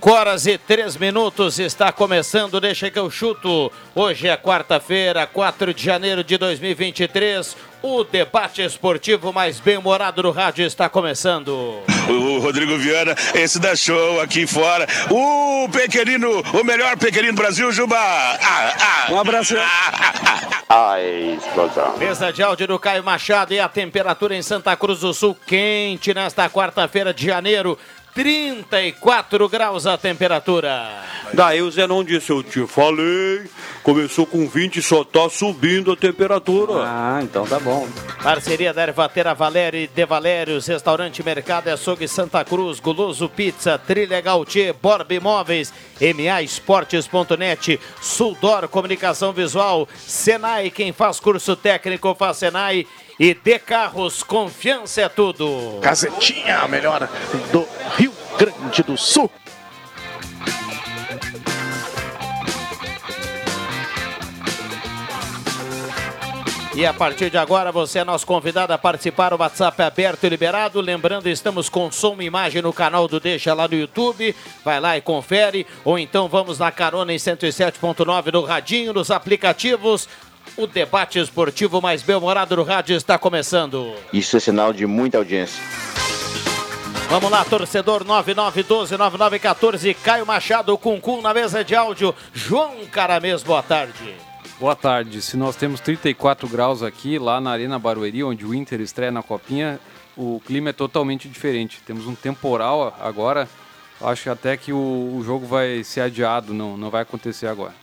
Cinco horas e três minutos está começando, deixa que eu chuto. Hoje é quarta-feira, 4 de janeiro de 2023. O debate esportivo mais bem-humorado do rádio está começando. O Rodrigo Viana, esse da show aqui fora. O pequenino, o melhor pequenino do Brasil, Juba. Ah, ah, Um abraço. Ai, explosão. Mesa de áudio do Caio Machado e a temperatura em Santa Cruz do Sul quente nesta quarta-feira de janeiro. 34 graus a temperatura. Daí o Zenon disse, eu te falei, começou com 20 e só tá subindo a temperatura. Ah, então tá bom. Parceria da Ervatera Valério e De Valérios, Restaurante Mercado e Açougue Santa Cruz, Guloso Pizza, Trilha Gautier, Borba Imóveis, MA Esportes.net, Suldor Comunicação Visual, Senai, quem faz curso técnico faz Senai e De Carros, confiança é tudo. Gazetinha, a melhor do Rio Grande do Sul. E a partir de agora você é nosso convidado a participar. O WhatsApp é aberto e liberado. Lembrando, estamos com som e imagem no canal do Deixa lá no YouTube. Vai lá e confere. Ou então vamos na carona em 107.9 no Radinho, nos aplicativos. O debate esportivo mais bem-humorado do rádio está começando. Isso é sinal de muita audiência. Vamos lá, torcedor 9912-9914. Caio Machado, Cuncum na mesa de áudio. João Caramês, boa tarde. Boa tarde. Se nós temos 34 graus aqui, lá na Arena Barueri, onde o Inter estreia na Copinha, o clima é totalmente diferente. Temos um temporal agora. Acho até que o, o jogo vai ser adiado, não, não vai acontecer agora.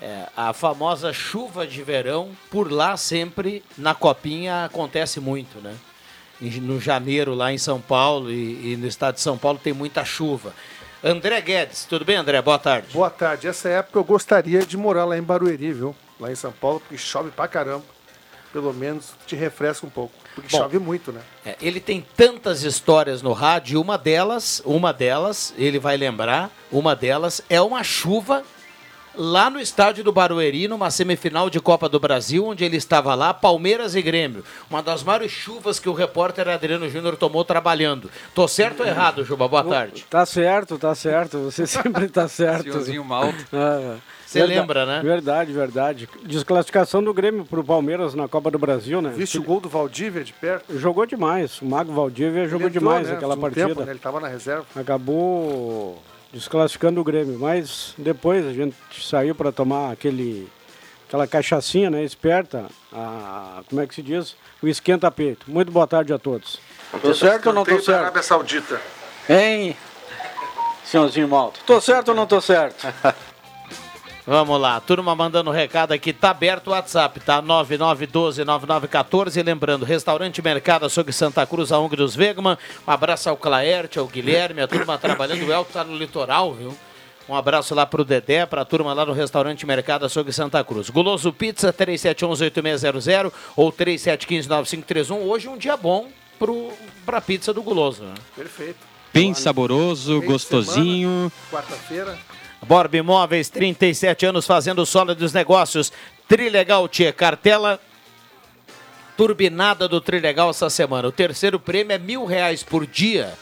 É, a famosa chuva de verão, por lá sempre, na Copinha, acontece muito, né? No janeiro, lá em São Paulo e, e no estado de São Paulo, tem muita chuva. André Guedes, tudo bem, André? Boa tarde. Boa tarde. Essa época eu gostaria de morar lá em Barueri, viu? Lá em São Paulo, porque chove pra caramba. Pelo menos te refresca um pouco. Porque Bom. chove muito, né? É, ele tem tantas histórias no rádio, uma delas, uma delas, ele vai lembrar, uma delas é uma chuva lá no estádio do Barueri, numa semifinal de Copa do Brasil, onde ele estava lá, Palmeiras e Grêmio. Uma das maiores chuvas que o repórter Adriano Júnior tomou trabalhando. Tô certo ou errado, Juba? Boa tarde. Tá certo, tá certo. Você sempre tá certo. Senhorzinho malto. Ah, Você verda- lembra, né? Verdade, verdade. Desclassificação do Grêmio pro Palmeiras na Copa do Brasil, né? Viste o gol do Valdívia de perto? Jogou demais. O Mago Valdívia jogou entrou, demais né? aquela Um partida. tempo, né? Ele tava na reserva. Acabou desclassificando o Grêmio. Mas depois a gente saiu para tomar aquele aquela cachaçinha, né? Esperta. A, como é que se diz? O esquenta-peito. Muito boa tarde a todos. Tô certo ou não tô certo? Arábia Saudita. Hein? Senhorzinho Malto. Tô certo ou não tô certo? Vamos lá, turma mandando recado aqui, tá aberto o WhatsApp, tá? 9912-9914. Lembrando, Restaurante Mercado Açougue Santa Cruz, a ONG dos Vegman. Um abraço ao Claerte, ao Guilherme, a turma trabalhando. O Elton tá no litoral, viu? Um abraço lá pro Dedé, pra turma lá no Restaurante Mercado Açougue Santa Cruz. Guloso Pizza, 3711-8600 ou 3715-9531. Hoje um dia bom pro, pra pizza do Guloso, né? Perfeito. Bem saboroso, gostosinho. Quarta-feira. Borba Imóveis, 37 anos fazendo sólidos negócios. Trilegal Tia, cartela turbinada do Trilegal essa semana. O terceiro prêmio é mil reais por dia,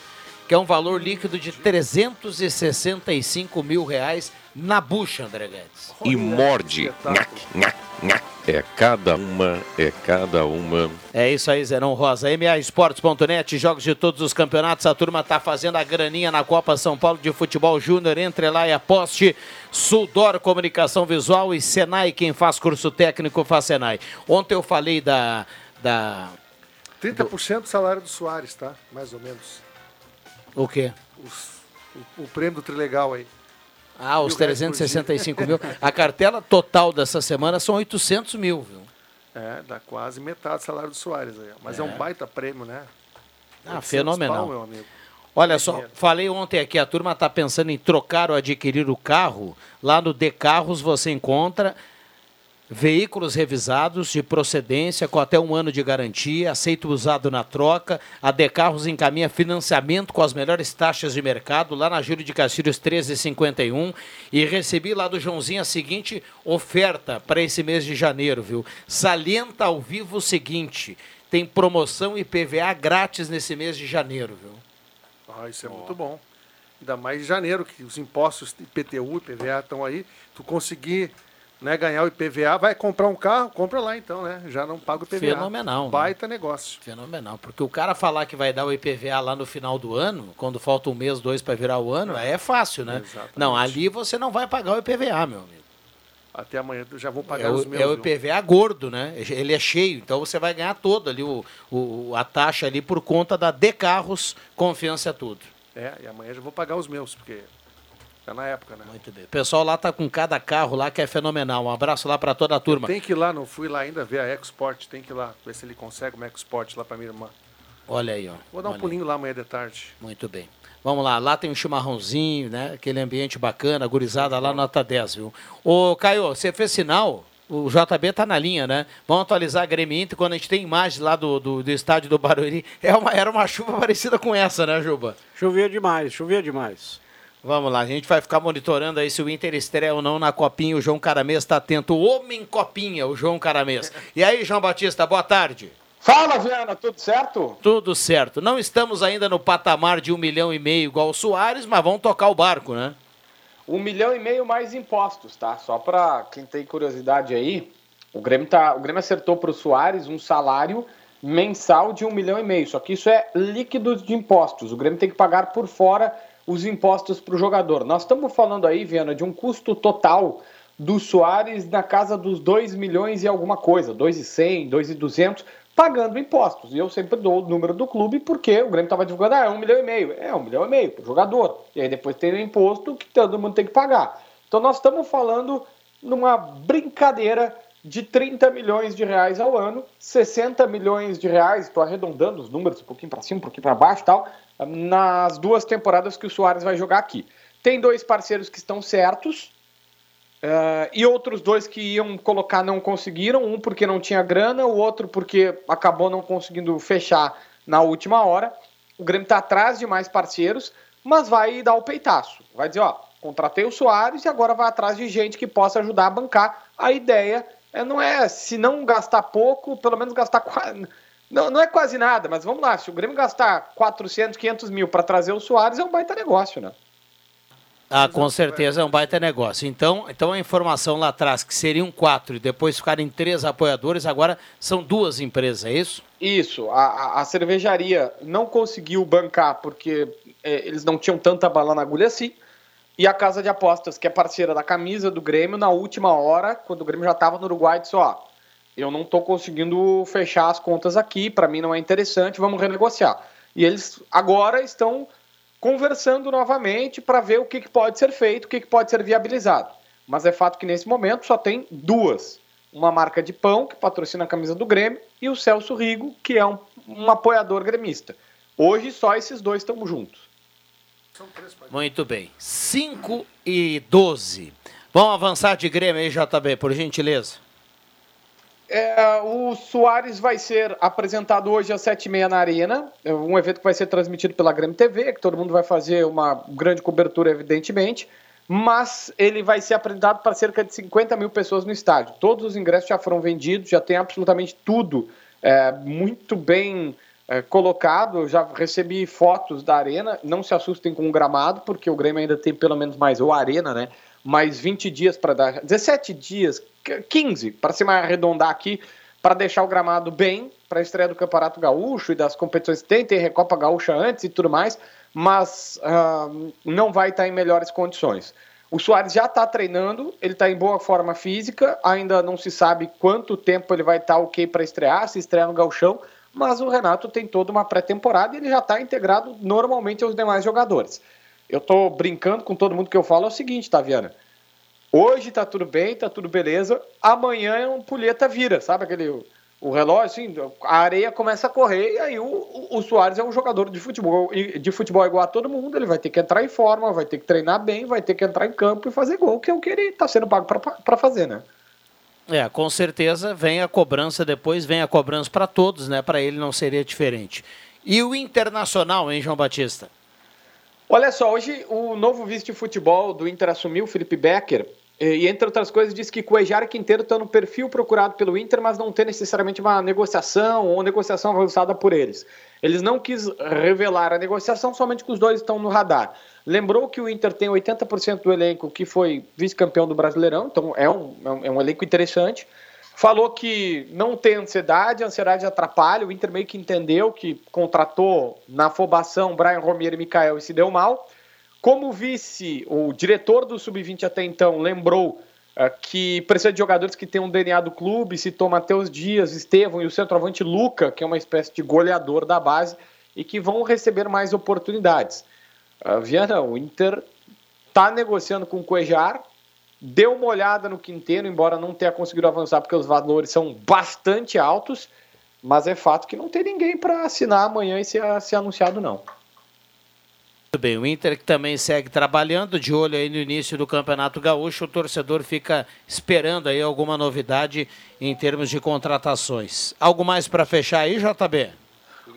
que é um valor líquido de 365 mil reais na bucha, André Guedes. E morde. Nhac, nhac, nhac. É cada uma, é cada uma. É isso aí, Zerão Rosa. MAEsportes.net, jogos de todos os campeonatos. A turma tá fazendo a graninha na Copa São Paulo de Futebol Júnior. Entre lá e aposte. Sudor Comunicação Visual e Senai. Quem faz curso técnico faz Senai. Ontem eu falei da. da 30% do salário do Soares, tá? Mais ou menos. o quê? Os- o, o prêmio do Trilegal aí. Ah, os Mil reais por 365 dia. mil. A cartela total dessa semana são 800 mil, viu? É, dá quase metade do salário do Soares aí. Mas é, um É. baita prêmio, né? Ah, 800 fenomenal. pau, meu amigo. Olha só, falei ontem aqui, a turma está pensando em trocar ou adquirir o carro. Lá no D Carros você encontra veículos revisados de procedência com até um ano de garantia, aceito usado na troca. A D Carros encaminha financiamento com as melhores taxas de mercado lá na Júlio de Castilhos 1351 e recebi lá do Joãozinho a seguinte oferta para esse mês de janeiro, viu? Salienta ao vivo o seguinte, tem promoção e PVA grátis nesse mês de janeiro, viu? Ah, isso é muito bom. Ainda mais em janeiro, que os impostos IPTU e IPVA estão aí. Tu conseguir né, ganhar o IPVA, vai comprar um carro, compra lá então, né? Já não paga o IPVA. Fenomenal, né? Baita negócio. Fenomenal, porque o cara falar que vai dar o IPVA lá no final do ano, quando falta um mês, dois para virar o ano, aí é fácil, né? Exatamente. Não, ali você não vai pagar o IPVA, meu amigo. Até amanhã eu já vou pagar É os o, meus. é o viu? IPVA gordo, né? Ele é cheio, então você vai ganhar todo ali o, o- a taxa ali por conta da De Carros, confiança é tudo. É, e amanhã eu já vou pagar os meus, porque tá na época, né? Muito bem. O pessoal lá tá com cada carro lá que é fenomenal. Um abraço lá para toda a turma. Tem que ir lá, não fui lá ainda ver a EcoSport, tem que ir lá, ver se ele consegue uma EcoSport lá pra minha irmã. Olha aí, ó. Vou dar um Olha aí. pulinho lá amanhã de tarde. Muito bem. Vamos lá, lá tem um chimarrãozinho, né? Aquele ambiente bacana, gurizada lá nota 10, viu? Ô, Caio, você fez sinal? O JB tá na linha, né? Vamos atualizar a Grêmio Inter quando a gente tem imagem lá do, do, do estádio do Barueri. É uma, era uma chuva parecida com essa, né, Juba? Chovia demais, chovia demais. Vamos lá, a gente vai ficar monitorando aí se o Inter estreia ou não na Copinha. O João Caramês está atento. O Homem Copinha, o João Caramês. E aí, João Batista, boa tarde. Fala, Viana, tudo certo? Tudo certo. Não estamos ainda no patamar de um milhão e meio igual o Soares, mas vamos tocar o barco, né? Um milhão e meio mais impostos, tá? Só pra quem tem curiosidade aí, o Grêmio, tá, o Grêmio acertou pro Soares um salário mensal de um milhão e meio. Só que isso é líquido de impostos. O Grêmio tem que pagar por fora os impostos pro jogador. Nós estamos falando aí, Viana, de um custo total do Soares na casa dos 2 milhões e alguma coisa, 2,100, 2,200, pagando impostos. E eu sempre dou o número do clube porque o Grêmio estava divulgando, ah, é um milhão e meio. É, um milhão e meio pro jogador. E aí depois tem o imposto que todo mundo tem que pagar. Então nós estamos falando numa brincadeira de 30 milhões de reais ao ano, 60 milhões de reais, estou arredondando os números um pouquinho para cima, um pouquinho para baixo tal, nas duas temporadas que o Soares vai jogar aqui. Tem dois parceiros que estão certos, Uh, e outros dois que iam colocar não conseguiram, um porque não tinha grana, o outro porque acabou não conseguindo fechar na última hora. O Grêmio está atrás de mais parceiros, mas vai dar o peitaço. Vai dizer, ó, contratei o Soares e agora vai atrás de gente que possa ajudar a bancar. A ideia não é, se não gastar pouco, pelo menos gastar quase... Não, não é quase nada, mas vamos lá, se o Grêmio gastar 400, 500 mil para trazer o Soares, é um baita negócio, né? Ah, com certeza é um baita negócio. Então, então a informação lá atrás, que seriam quatro e depois ficarem três apoiadores, agora são duas empresas, é isso? Isso, a, a- a cervejaria não conseguiu bancar porque é, eles não tinham tanta bala na agulha assim. E a casa de apostas, que é parceira da camisa do Grêmio, na última hora, quando o Grêmio já estava no Uruguai, disse: Ó, eu não estou conseguindo fechar as contas aqui, para mim não é interessante, vamos renegociar. E eles agora estão conversando novamente para ver o que, que pode ser feito, o que, que pode ser viabilizado. Mas é fato que nesse momento só tem duas. Uma marca de pão, que patrocina a camisa do Grêmio, e o Celso Rigo, que é um, um apoiador gremista. Hoje só esses dois estão juntos. Muito bem. 5 e 12. Vamos avançar de Grêmio aí, JB, por gentileza. É, o Soares vai ser apresentado hoje às sete e meia na Arena, é um evento que vai ser transmitido pela Grêmio TV, que todo mundo vai fazer uma grande cobertura, evidentemente, mas ele vai ser apresentado para cerca de 50 mil pessoas no estádio. Todos os ingressos já foram vendidos, já tem absolutamente tudo é, muito bem é, colocado. Eu já recebi fotos da Arena, não se assustem com o gramado, porque o Grêmio ainda tem pelo menos mais, ou a Arena, né? mais 20 dias para dar, 17 dias, 15, para se arredondar aqui, para deixar o gramado bem para a estreia do Campeonato Gaúcho e das competições que tem, tem Recopa Gaúcha antes e tudo mais, mas uh, não vai estar em melhores condições. O Soares já está treinando, ele está em boa forma física, ainda não se sabe quanto tempo ele vai estar ok para estrear, se estrear no Gauchão, mas o Renato tem toda uma pré-temporada e ele já está integrado normalmente aos demais jogadores. Eu estou brincando com todo mundo que eu falo é o seguinte, Taviana. Hoje tá tudo bem, tá tudo beleza. Amanhã é um pulheta vira, sabe aquele o relógio, assim, a areia começa a correr e aí o, o, o Soares é um jogador de futebol, de futebol igual a todo mundo, ele vai ter que entrar em forma, vai ter que treinar bem, vai ter que entrar em campo e fazer gol, que é o que ele está sendo pago para fazer, né? É, com certeza vem a cobrança depois, vem a cobrança para todos, né? Para ele não seria diferente. E o Internacional, hein, João Batista? Olha só, hoje o novo vice de futebol do Inter assumiu, Felipe Becker, e, entre outras coisas, diz que Cuejar e Quinteiro estão no perfil procurado pelo Inter, mas não tem necessariamente uma negociação ou negociação avançada por eles. Eles não quis revelar a negociação, somente que os dois estão no radar. Lembrou que o Inter tem 80% do elenco que foi vice-campeão do Brasileirão, então é um, é um elenco interessante. Falou que não tem ansiedade, a ansiedade atrapalha. O Inter meio que entendeu que contratou na afobação Brian Romero e Mikael e se deu mal. Como vice, o diretor do Sub-20 até então lembrou que precisa de jogadores que tenham um DNA do clube, citou Matheus Dias, Estevão e o centroavante Luca, que é uma espécie de goleador da base, e que vão receber mais oportunidades. Uh, Viana, o Inter está negociando com o Cuejar, deu uma olhada no Quinteiro, embora não tenha conseguido avançar porque os valores são bastante altos, mas é fato que não tem ninguém para assinar amanhã e ser, ser anunciado não. Muito bem, o Inter que também segue trabalhando, de olho aí no início do Campeonato Gaúcho, o torcedor fica esperando aí alguma novidade em termos de contratações. Algo mais para fechar aí, JB?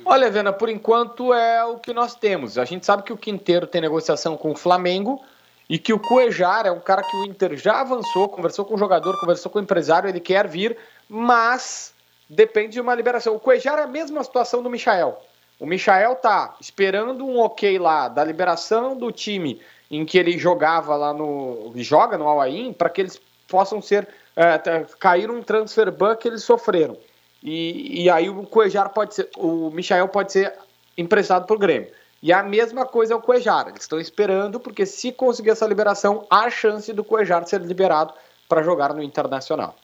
Olha, Vena, por enquanto é o que nós temos. A gente sabe que o Quinteiro tem negociação com o Flamengo e que o Cuejar é um cara que o Inter já avançou, conversou com o jogador, conversou com o empresário, ele quer vir, mas depende de uma liberação. O Cuejar é a mesma situação do Michael. O Michael tá esperando um ok lá da liberação do time em que ele jogava lá no. joga no Al para que eles possam ser. É, cair um transfer ban que eles sofreram. E, e aí o Cuejar pode ser. O Michael pode ser emprestado pro Grêmio. E a mesma coisa é o Cuejar. Eles estão esperando, porque se conseguir essa liberação, há chance do Cuejar ser liberado para jogar no Internacional.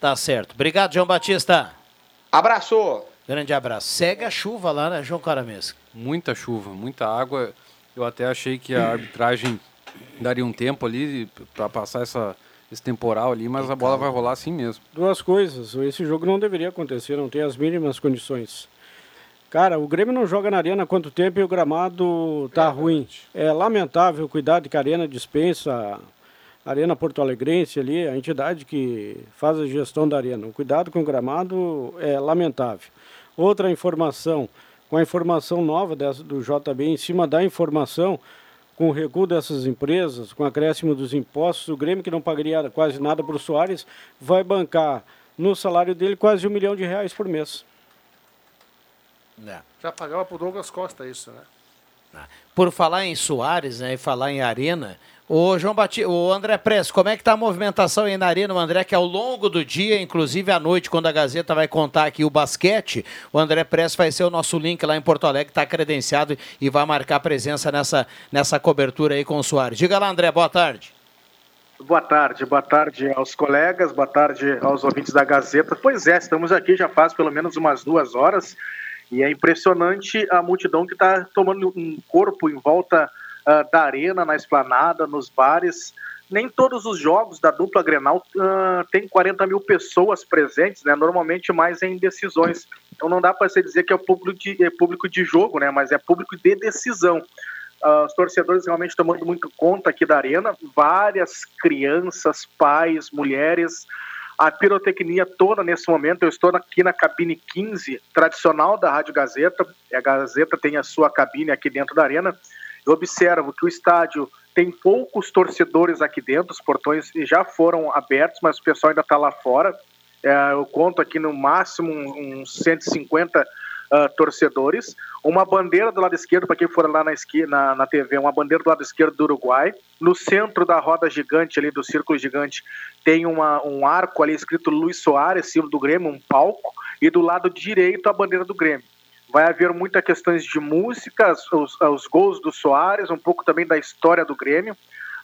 Tá certo. Obrigado, João Batista. Abraço! Grande abraço. Segue a chuva lá, né, João Caramesco? Muita chuva, muita água. Eu até achei que a arbitragem daria um tempo ali para passar essa, esse temporal ali, mas a bola vai rolar assim mesmo. Duas coisas. Esse jogo não deveria acontecer, não tem as mínimas condições. Cara, o Grêmio não joga na arena há quanto tempo e o gramado tá é ruim. É lamentável o cuidado que a arena dispensa, Arena Porto Alegrense ali, a entidade que faz a gestão da arena. O cuidado com o gramado é lamentável. Outra informação, com a informação nova dessa, do JB em cima da informação, com o recuo dessas empresas, com o acréscimo dos impostos, o Grêmio, que não pagaria quase nada para o Soares, vai bancar no salário dele quase um milhão de reais por mês. É. Já pagava para o Douglas Costa isso, né? Ah. Por falar em Soares né, e falar em Arena, o João Batista, o André Press, como é que está a movimentação aí na arena, o André, que ao longo do dia, inclusive à noite, quando a Gazeta vai contar aqui o basquete, o André Press vai ser o nosso link lá em Porto Alegre, está credenciado e vai marcar presença nessa, nessa cobertura aí com o Soares. Diga lá, André, boa tarde. Boa tarde, boa tarde aos colegas, boa tarde aos ouvintes da Gazeta. Pois é, estamos aqui já faz pelo menos umas duas horas e é impressionante a multidão que está tomando um corpo em volta uh, da arena, na esplanada, nos bares. Nem todos os jogos da dupla Grenal uh, tem 40 mil pessoas presentes, né? Normalmente mais em decisões. Então não dá para se dizer que é público de, é público de jogo, né? Mas é público de decisão. Uh, os torcedores realmente tomando muito conta aqui da arena. Várias crianças, pais, mulheres, a pirotecnia toda nesse momento. Eu estou aqui na cabine 15, tradicional da Rádio Gazeta. A Gazeta tem a sua cabine aqui dentro da arena. Eu observo que o estádio tem poucos torcedores aqui dentro, os portões já foram abertos, mas o pessoal ainda está lá fora. É, eu conto aqui no máximo uns 150 ah, torcedores. Uma bandeira do lado esquerdo, para quem for lá na, esqui, na, na TV, uma bandeira do lado esquerdo do Uruguai. No centro da roda gigante, ali do círculo gigante, tem uma, um arco ali escrito Luiz Soares, símbolo do Grêmio, um palco. E do lado direito, a bandeira do Grêmio. Vai haver muitas questões de música, os, os gols do Soares, um pouco também da história do Grêmio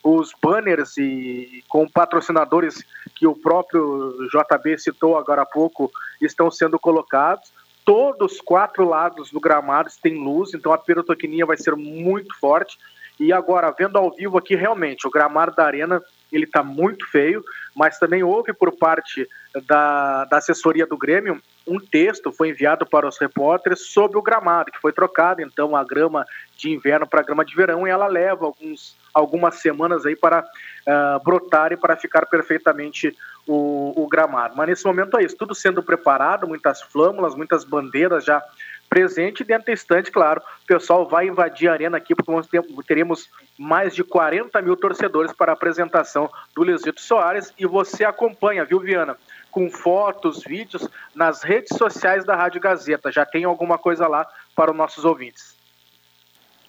os banners e com patrocinadores que o próprio JB citou agora há pouco estão sendo colocados. Todos os quatro lados do gramado têm luz, então a pirotecnia vai ser muito forte. E agora, vendo ao vivo aqui, realmente, o gramado da arena ele está muito feio, mas também houve por parte da, da assessoria do Grêmio um texto foi enviado para os repórteres sobre o gramado, que foi trocado então a grama de inverno para a grama de verão e ela leva alguns, algumas semanas aí para uh, brotar e para ficar perfeitamente o, o, gramado. Mas nesse momento é isso, tudo sendo preparado, muitas flâmulas, muitas bandeiras já presente dentro do instante, claro, o pessoal vai invadir a arena aqui, porque nós teremos mais de 40 mil torcedores para a apresentação do Luizito Soares e você acompanha, viu, Viana? Com fotos, vídeos nas redes sociais da Rádio Gazeta. Já tem alguma coisa lá para os nossos ouvintes.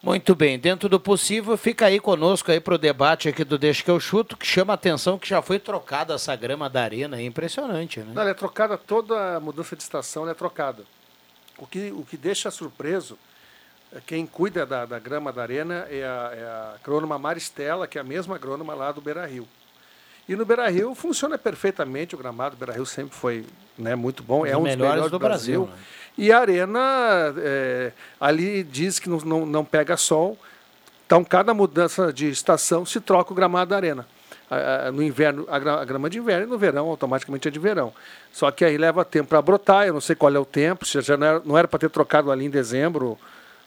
Muito bem, dentro do possível, fica aí conosco aí para o debate aqui do Deixa que eu chuto, que chama a atenção que já foi trocada essa grama da arena, é impressionante, né? Não, ela é trocada, toda a mudança de estação é trocada. O que, o que deixa surpreso, é quem cuida da, da grama da arena é a, é a agrônoma Maristela, que é a mesma agrônoma lá do Beira Rio. E no Beira Rio funciona perfeitamente o gramado. O Beira Rio sempre foi né, muito bom, é um dos melhores do Brasil. Brasil. Né? E a arena é, ali diz que não, não, não pega sol. Então, cada mudança de estação se troca o gramado da arena no inverno a grama de inverno e no verão automaticamente é de verão. Só que aí leva tempo para brotar, eu não sei qual é o tempo, se já não era para ter trocado ali em dezembro,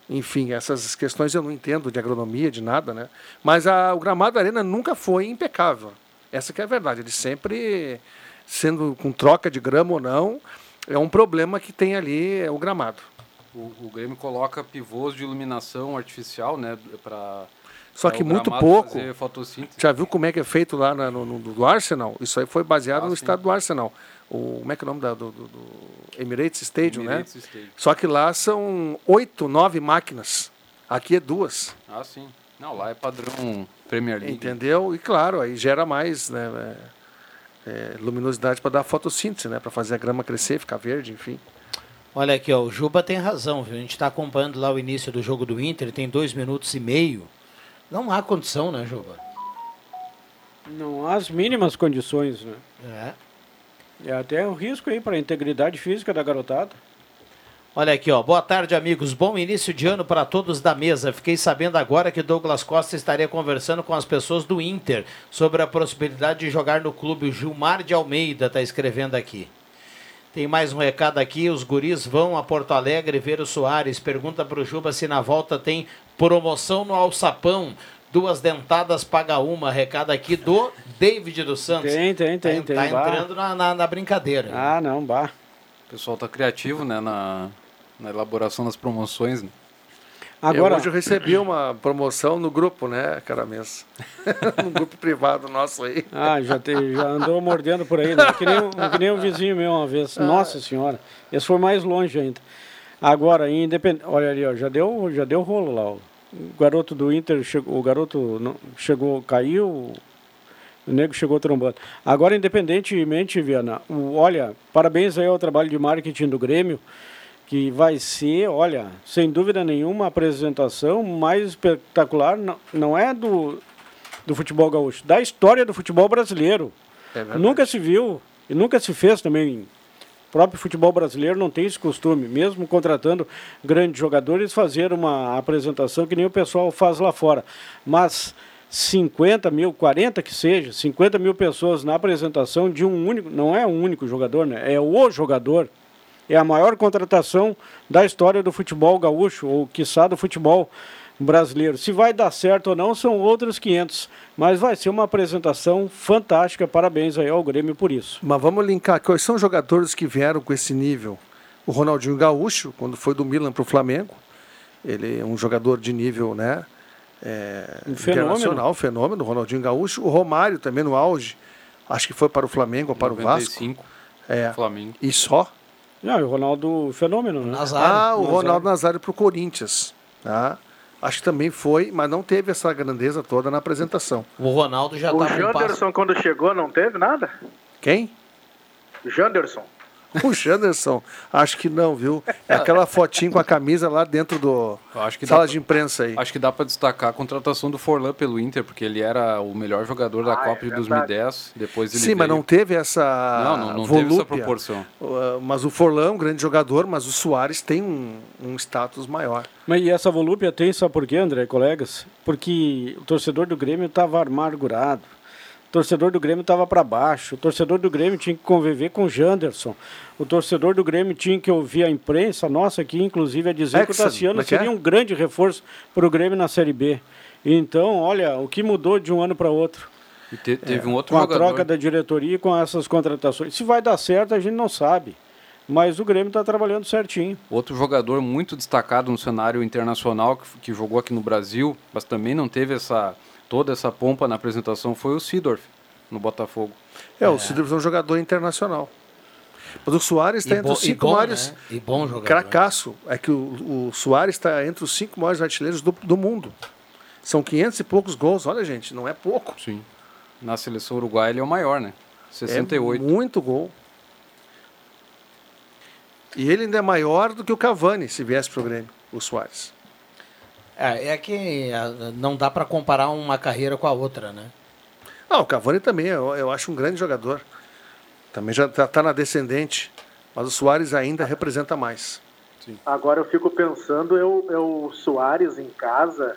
enfim, essas questões eu não entendo de agronomia, de nada, né? Mas a, o gramado da arena nunca foi impecável. Essa que é a verdade, ele sempre sendo com troca de grama ou não, é um problema que tem ali é o gramado. O, o Grêmio coloca pivôs de iluminação artificial, né, para só que muito pouco. Já viu como é que é feito lá no, no, no, Arsenal? Isso aí foi baseado ah, no sim. estado do Arsenal. O, como é que é o nome da, do, do, do Emirates Stadium, né? Emirates né? Stadium. Só que lá são oito, nove máquinas. Aqui é duas. Ah, sim. Não, lá é padrão Premier League. Entendeu? E claro, aí gera mais né, é, é, luminosidade para dar fotossíntese, né? Para fazer a grama crescer, ficar verde, enfim. Olha aqui, ó, o Juba tem razão, viu? A gente está acompanhando lá o início do jogo do Inter, tem dois minutos e meio. Não há condição, né, Juba? Não há as mínimas condições, né? É. É até um risco aí para a integridade física da garotada. Olha aqui, ó. Boa tarde, amigos. Bom início de ano para todos da mesa. Fiquei sabendo agora que Douglas Costa estaria conversando com as pessoas do Inter sobre a possibilidade de jogar no clube. O Gilmar de Almeida está escrevendo aqui. Tem mais um recado aqui. Os guris vão a Porto Alegre ver o Soares. Pergunta para o Juba se na volta tem promoção no alçapão. Duas dentadas paga uma. Recado aqui do David dos Santos. Tem, tem, tem. Tá, tem, tá entrando na, na, na, brincadeira. Ah, não, bah. O pessoal tá criativo, né, na, na elaboração das promoções. Né? Agora... Eu hoje eu recebi uma promoção no grupo, né, cara mesmo. no grupo privado nosso aí. Ah, já, te, já andou mordendo por aí, né? que, nem, que nem um vizinho meu uma vez. Ah. Nossa senhora, esse foi mais longe ainda. Agora, independente. Olha ali, ó, já deu, já deu rolo lá. O garoto do Inter, chegou, o garoto não, chegou, caiu, o nego chegou trombando. Agora, independentemente, Viana, o, olha, parabéns aí ao trabalho de marketing do Grêmio que vai ser, olha, sem dúvida nenhuma, a apresentação mais espetacular, não, não é do, do futebol gaúcho, da história do futebol brasileiro. É nunca se viu e nunca se fez também. O próprio futebol brasileiro não tem esse costume, mesmo contratando grandes jogadores, fazer uma apresentação que nem o pessoal faz lá fora. Mas 50 mil, 40 que seja, 50 mil pessoas na apresentação de um único, não é um único jogador, né? é o jogador é a maior contratação da história do futebol gaúcho, ou quiçá do futebol brasileiro. Se vai dar certo ou não, são outros 500. Mas vai ser uma apresentação fantástica. Parabéns aí ao Grêmio por isso. Mas vamos linkar. Quais são os jogadores que vieram com esse nível? O Ronaldinho Gaúcho, quando foi do Milan para o Flamengo. Ele é um jogador de nível, né? É, um internacional, fenômeno. Ronaldinho Gaúcho. O Romário também no auge. Acho que foi para o Flamengo ou para 95, o Vasco. É. Flamengo. E só. Não, e o Ronaldo Fenômeno, né? Ah, o Ronaldo Nazário pro Corinthians. Tá? Acho que também foi, mas não teve essa grandeza toda na apresentação. O Ronaldo já O estava passo. Janderson, quando chegou, não teve nada? Quem? O Janderson. O Janderson, acho que não, viu? É aquela fotinho com a camisa lá dentro do Eu acho que sala dá de imprensa aí. Acho que dá para destacar a contratação do Forlan pelo Inter, porque ele era o melhor jogador da Ah, Copa é de verdade. 2010. Depois ele Sim, mas veio- não teve essa Não, não- não teve volúpia. essa proporção. Uh, mas o Forlão é um grande jogador, mas o Soares tem um, um status maior. Mas e essa volúpia tem, sabe por quê, André, colegas? Porque o torcedor do Grêmio estava amargurado. Torcedor do Grêmio estava para baixo. O torcedor do Grêmio tinha que conviver com o Janderson. O torcedor do Grêmio tinha que ouvir a imprensa nossa aqui, inclusive, a dizer que o Exxon, Tassiano é que é? seria um grande reforço para o Grêmio na Série B. Então, olha, o que mudou de um ano para outro. E te- teve um outro com jogador. a troca da diretoria e com essas contratações. Se vai dar certo, a gente não sabe. Mas o Grêmio está trabalhando certinho. Outro jogador muito destacado no cenário internacional que, que jogou aqui no Brasil, mas também não teve essa toda essa pompa na apresentação foi o Sidorf no Botafogo. É, o Sidorf é um jogador internacional. Mas o Soares está entre os e cinco bom, maiores. né? E bom jogador. Cracaço. É que o, o Soares está entre os cinco maiores artilheiros do, do mundo. São 500 e poucos gols. Olha, gente, não é pouco. Sim. Na seleção uruguaia ele é o maior, né? 68. É muito gol. E ele ainda é maior do que o Cavani, se viesse pro Grêmio, o Soares. É, é que ah, não dá para comparar uma carreira com a outra, né? Ah, o Cavani também, eu, eu acho um grande jogador. Também já está na descendente. Mas o Soares ainda representa mais. Agora eu fico pensando, eu, eu o Soares em casa,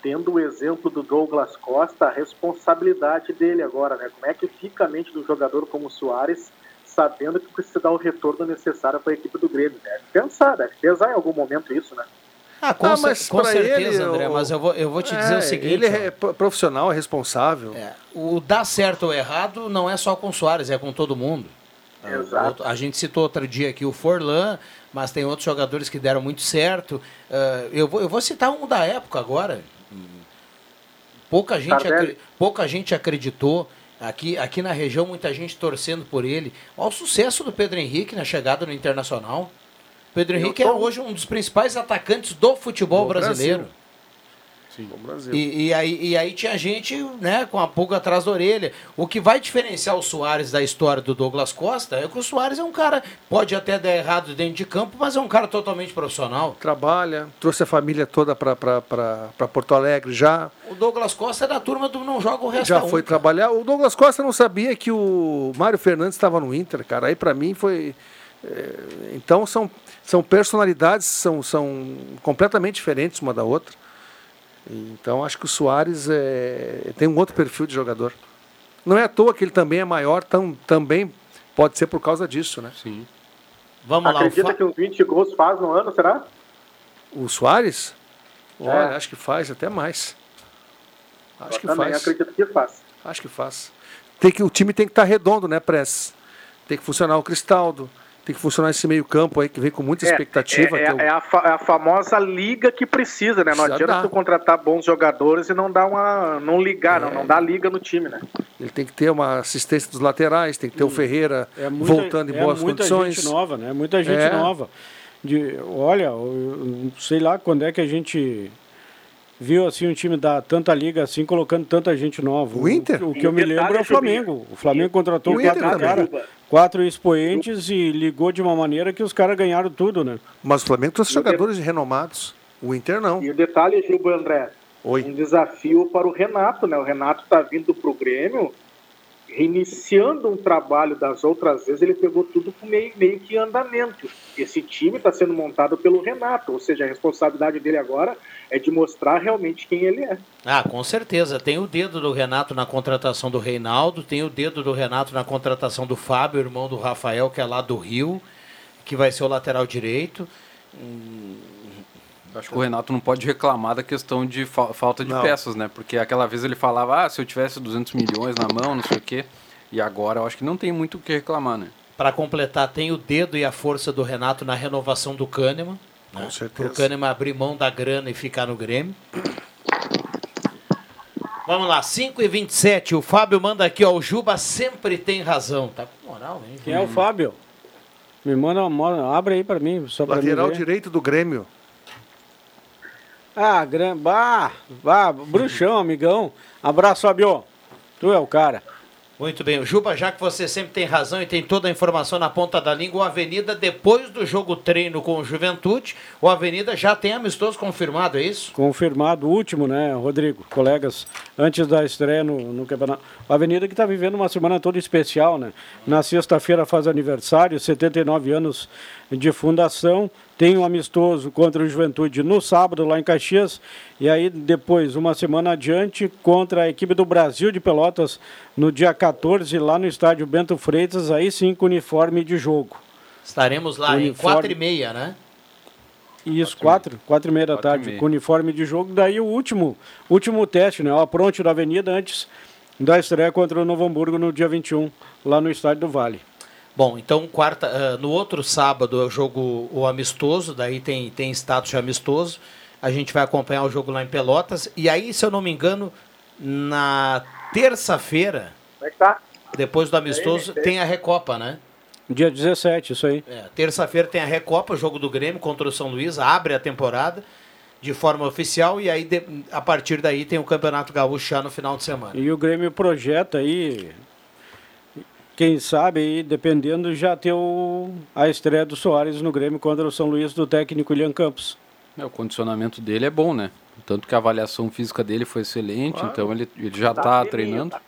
tendo o exemplo do Douglas Costa, a responsabilidade dele agora, né? Como é que fica a mente do jogador como o Soares, sabendo que precisa dar o retorno necessário para a equipe do Grêmio? Deve pensar, deve pesar em algum momento isso, né? Ah, com, Ah, mas com certeza, ele, André, mas eu vou, eu vou te dizer É, o seguinte. Ele ó. é pro- profissional, é responsável. O dar certo ou errado não é só com o Soares, é com todo mundo. Exato. A gente citou outro dia aqui o Forlan, mas tem outros jogadores que deram muito certo. Ah, eu, vou, eu vou citar um da época agora. Pouca gente, Tardelli. pouca gente acreditou. Aqui, aqui na região, muita gente torcendo por ele. Olha o sucesso do Pedro Henrique na chegada no Internacional. Pedro Henrique tô- é hoje um dos principais atacantes do futebol Do brasileiro. Brasil. No Brasil. E, e aí, e aí tinha gente né, com a pulga atrás da orelha. O que vai diferenciar o Soares da história do Douglas Costa é que o Soares é um cara, pode até dar errado dentro de campo, mas é um cara totalmente profissional. Trabalha, trouxe a família toda para Porto Alegre já. O Douglas Costa é da turma do não joga o resto Já foi um. trabalhar. O Douglas Costa não sabia que o Mário Fernandes estava no Inter, cara. Aí para mim foi. É, Então são, são personalidades, são, são completamente diferentes uma da outra. Então acho que o Soares é, tem um outro perfil de jogador. Não é à toa que ele também é maior, tão, também pode ser por causa disso, né? Sim. Vamos Acredita que uns 20 gols faz no ano, será? O Soares? É. Olha, acho que faz até mais. Acho Eu que também faz. acredito que faz. Acho que faz. Tem que, o time tem que estar redondo, né, Press? Tem que funcionar o Cristaldo, tem que funcionar esse meio-campo aí que vem com muita expectativa. É, é- o- é a, fa- é a famosa liga que precisa, né? Não Precisa adianta dar. tu contratar bons jogadores e não dar uma. não ligar, É. não, não dar liga no time, né? Ele tem que ter uma assistência dos laterais, tem que ter o Ferreira É muita- voltando em é boas muita condições. gente nova, né? Muita gente É. nova. De, olha, eu sei lá quando é que a gente viu assim um time dar tanta liga assim, colocando tanta gente nova. O Inter? O, que E eu o me lembro é o Flamengo. O Flamengo contratou o quatro caras, quatro expoentes e ligou de uma maneira que os caras ganharam tudo, né? Mas o Flamengo trouxe o de- jogadores renomados. O Inter não. E o detalhe, Gilbo André, Oi. um desafio para o Renato, né? O Renato tá vindo pro Grêmio, reiniciando um trabalho das outras vezes, ele pegou tudo com meio, meio que andamento. Esse time está sendo montado pelo Renato, ou seja, a responsabilidade dele agora é de mostrar realmente quem ele é. Ah, com certeza. Tem o dedo do Renato na contratação do Reinaldo, tem o dedo do Renato na contratação do Fábio, irmão do Rafael, que é lá do Rio, que vai ser o lateral direito. Hum, Acho que o Renato não pode reclamar da questão de fa- falta de Não. peças, né? Porque aquela vez ele falava, ah, se eu tivesse 200 milhões na mão, não sei o quê. E agora eu acho que não tem muito o que reclamar, né? Para completar, tem o dedo e a força do Renato na renovação do Kahneman. Com né? certeza. Pro Kahneman abrir mão da grana e ficar no Grêmio. Vamos lá, 5 e 27 O Fábio manda aqui, ó. O Juba sempre tem razão. Tá com moral, hein? Quem é o Fábio? Me manda abre aí pra mim, só pra Lateral mim ver. direito do Grêmio. Ah, gran... bah, bah, bruxão, amigão. Abraço, Fabio. Tu é o cara. Muito bem, Juba, já que você sempre tem razão e tem toda a informação na ponta da língua, o Avenida, depois do jogo treino com o Juventude, o Avenida já tem amistoso confirmado, é isso? Confirmado, o último, né, Rodrigo? Colegas, antes da estreia no, no campeonato. A Avenida que está vivendo uma semana toda especial, né? Na sexta-feira faz aniversário, 79 anos de fundação. Tem um amistoso contra o Juventude no sábado, lá em Caxias. E aí, depois, uma semana adiante, contra a equipe do Brasil de Pelotas, no dia 14, lá no estádio Bento Freitas, aí sim com uniforme de jogo. Estaremos lá em Uniforme. 4 e meia, né? Isso, quatro, quatro e meia da Quatro tarde, meia. com uniforme de jogo. Daí o último, último teste, né? O apronte da Avenida antes da estreia contra o Novo Hamburgo no dia 21, lá no estádio do Vale. Bom, então quarta, ah, no outro sábado é o jogo o amistoso, daí tem, tem status de amistoso. A gente vai acompanhar o jogo lá em Pelotas. E aí, se eu não me engano, na terça-feira, Como é que tá? depois do amistoso, tem a Recopa, né? Dia 17, isso aí. É, terça-feira tem a Recopa, o jogo do Grêmio contra o São Luís, abre a temporada de forma oficial e aí de- a partir daí tem o Campeonato Gaúcho já no final de semana. E o Grêmio projeta aí, quem sabe dependendo, já ter o, a estreia do Soares no Grêmio contra o São Luís do técnico William Campos. É, o condicionamento dele é bom, né? Tanto que a avaliação física dele foi excelente, Claro. então ele, ele já Tá está fininho, treinando tá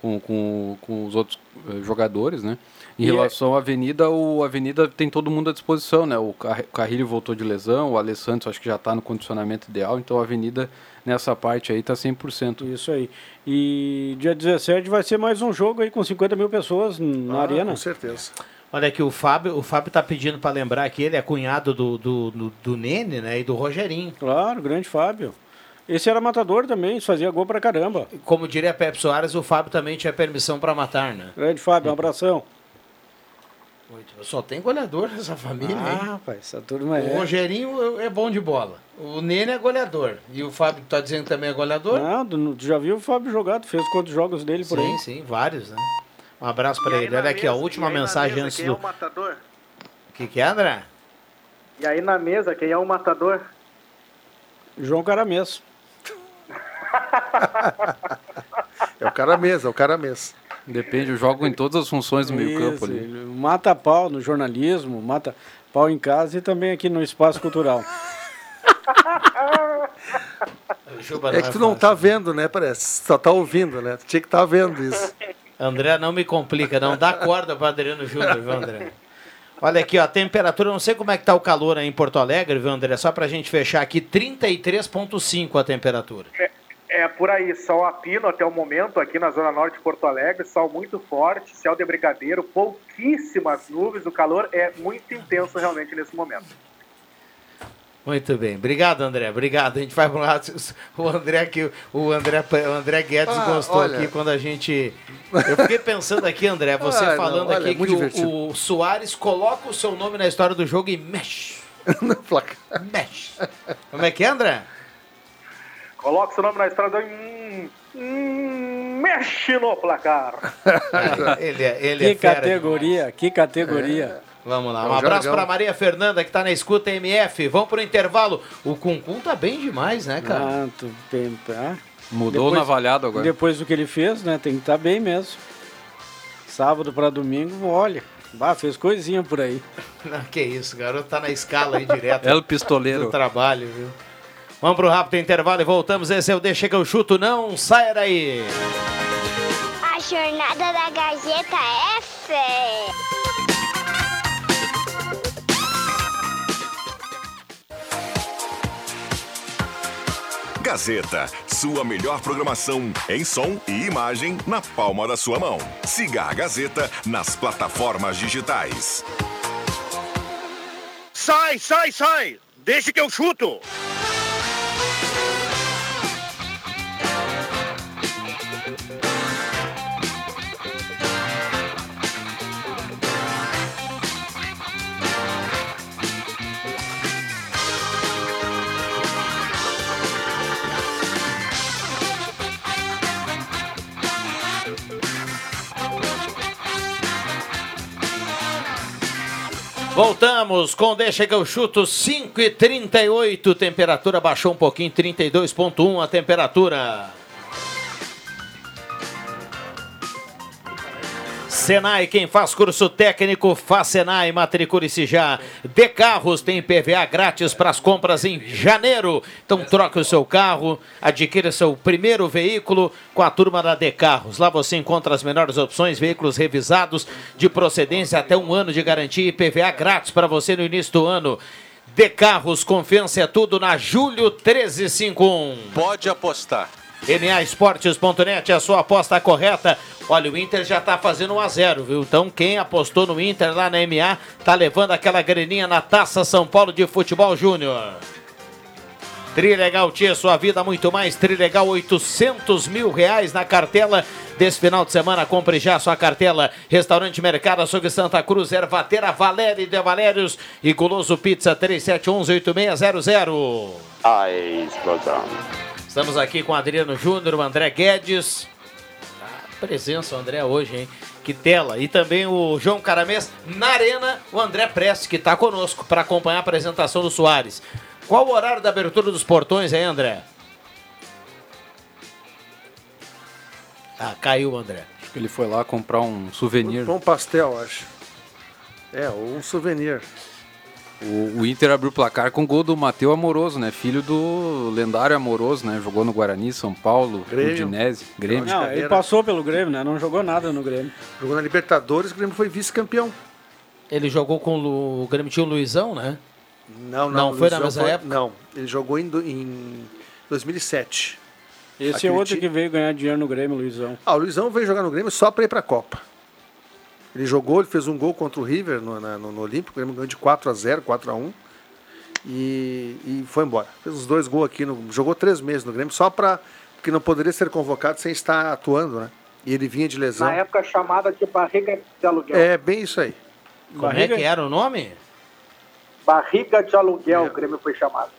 com, com, com os outros eh, jogadores, né? Em E é- relação à Avenida, o Avenida tem todo mundo à disposição, né? O Car- Carrilho voltou de lesão, o Alessandro acho que já está no condicionamento ideal, então a Avenida nessa parte aí está 100%. Isso aí. E dia 17 vai ser mais um jogo aí com 50 mil pessoas na Ah, arena. Com certeza. Olha aqui, o Fábio, o Fábio tá pedindo para lembrar que ele é cunhado do, do, do, do Nene, né? E do Rogerinho. Claro, grande Fábio. Esse era matador também, fazia gol pra caramba. Como diria Pepe Soares, o Fábio também tinha permissão para matar, né? Grande Fábio, um abração. Só tem goleador nessa família, Ah, hein? rapaz, essa turma é. O Rogerinho é bom de bola. O Nene é goleador. E o Fábio tá dizendo que também é goleador? Não, tu já viu o Fábio jogar, tu fez quantos jogos dele por sim, aí? sim, vários, né? Um abraço para ele. Olha aqui, a última mensagem antes quem do. é o matador? O que, que é, André? E aí na mesa, quem é o matador? João Caramês. É o cara mesmo, é o cara mesmo. Depende, eu jogo em todas as funções do meio campo Isso, ali. Mata pau no jornalismo, mata pau em casa e também aqui no espaço cultural. É que tu não tá vendo, né? Parece. Só tá ouvindo, né? Tu tinha que estar vendo isso. André, não me complica, não dá corda para Adriano Júnior, viu, André? Olha aqui, ó, a temperatura, não sei como é que tá o calor aí em Porto Alegre, viu, André? Só pra gente fechar aqui, 33,5 a temperatura. É por aí, sol a pino até o momento aqui na Zona Norte de Porto Alegre, sol muito forte, céu de brigadeiro, pouquíssimas nuvens, o calor é muito intenso realmente nesse momento. Muito bem, obrigado André, obrigado. A gente vai pro lado. O André aqui, o André, o André Guedes Ah, gostou olha. aqui quando a gente. Eu fiquei pensando aqui, André, você Ah, não, falando olha, aqui muito que divertido. o, o Soares coloca o seu nome na história do jogo e mexe. no placar. Mexe. Como é que é, André? Coloca seu nome na estrada e hum, hum, mexe no placar. Ele é, ele que é categoria, que categoria. Vamos lá, É um um abraço para Maria Fernanda que tá na escuta MF. Vamos pro intervalo. O Cuncun tá bem demais, né, cara? Ah, tu bem, ah. Mudou Depois- o navalhado agora. Depois do que ele fez, né? Tem que estar bem mesmo. Sábado para domingo, olha. Bah, fez coisinha por aí. Não, que isso, o garoto tá na escala aí direto. El Pistoleiro. Do trabalho, viu? Vamos pro rápido intervalo e voltamos. Esse é o Deixa que eu chuto, não saia daí. A jornada da Gazeta F. Gazeta, sua melhor programação em som e imagem na palma da sua mão. Siga a Gazeta nas plataformas digitais. Sai, sai, sai! Deixa que eu chuto! Voltamos com Deixa que eu chuto 5 e 38 temperatura baixou um pouquinho, 32.1 a temperatura. Senai, quem faz curso técnico, faz Senai, matricule-se já. De Carros tem PVA grátis para as compras em janeiro. Então troque o seu carro, adquira seu primeiro veículo com a turma da De Carros. Lá você encontra as melhores opções, veículos revisados de procedência até um ano de garantia e PVA grátis para você no início do ano. De Carros, confiança é tudo na Julho 1351. Pode apostar. NAesportes.net, a sua aposta correta. Olha, o Inter já tá fazendo 1 a 0 viu? Então quem apostou no Inter lá na MA tá levando aquela graninha na Taça São Paulo de Futebol Júnior. Trilegal Tia, sua vida muito mais. Trilegal, 800 mil reais na cartela desse final de semana. Compre já sua cartela. Restaurante Mercado Açougue Santa Cruz, Ervatera, Valéria de Valérios e Goloso Pizza 3711-8600. A explosão. Estamos aqui com Adriano Júnior, o André Guedes. Ah, presença o André hoje, hein? Que tela. E também o João Caramês na arena, o André Prestes, que está conosco para acompanhar a apresentação do Soares. Qual o horário da abertura dos portões aí, André? Ah, caiu o André. Acho que ele foi lá comprar um souvenir. Um pastel, acho. É, ou um souvenir. O, o Inter abriu o placar com gol do Mateu Amoroso, né? Filho do lendário Amoroso, né? Jogou no Guarani, São Paulo, Grêmio. Udinese, Grêmio. Não, ele passou pelo Grêmio, né? Não jogou nada no Grêmio. Jogou na Libertadores, o Grêmio foi vice-campeão. Ele jogou com o, o Grêmio tinha o Luizão, né? Não, Não, não. foi na mesma época? Não, ele jogou em, do- em 2007. Esse é outro que veio ganhar dinheiro no Grêmio, Luizão. Ah, o Luizão veio jogar no Grêmio só para ir para a Copa. Ele jogou, ele fez um gol contra o River no, na- no, no Olímpico, o Grêmio ganhou de 4 a 0 4 a 1 e, e foi embora. Fez os dois gols aqui, no, jogou três meses no Grêmio, só para. Porque não poderia ser convocado sem estar atuando, né? E ele vinha de lesão. Na época chamada de barriga de aluguel. É, bem isso aí. Como é que era o nome? Barriga de aluguel, o Grêmio foi chamado.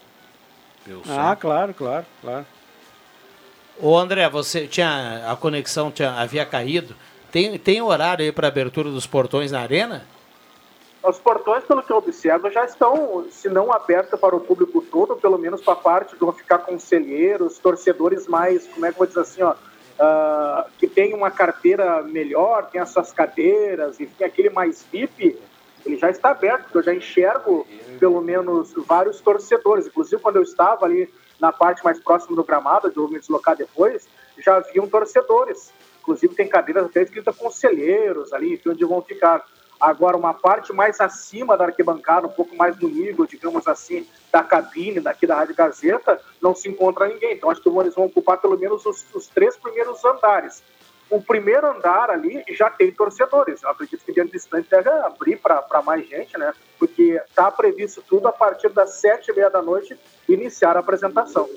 Ah, claro, claro, claro. Ô André, você tinha. A conexão tinha, havia caído. Tem, tem horário aí para abertura dos portões na arena? Os portões, pelo que eu observo, já estão, se não abertos para o público todo, pelo menos para a parte de onde ficar conselheiros, torcedores mais, como é que eu vou dizer assim, ó, ah, que tem uma carteira melhor, tem as suas cadeiras, enfim, aquele mais VIP, ele já está aberto, porque eu já enxergo pelo menos vários torcedores. Inclusive, quando eu estava ali na parte mais próxima do gramado, onde eu me deslocar depois, já haviam torcedores. Inclusive, tem cadeiras até escritas conselheiros ali, enfim, onde vão ficar. Agora, uma parte mais acima da arquibancada, um pouco mais no nível, digamos assim, da cabine daqui da Rádio Gazeta, não se encontra ninguém. Então, acho que eles vão ocupar pelo menos os, os três primeiros andares. O primeiro andar ali já tem torcedores. Eu acredito que diante distante deve abrir para mais gente, né? Porque está previsto tudo a partir das sete e meia da noite iniciar a apresentação.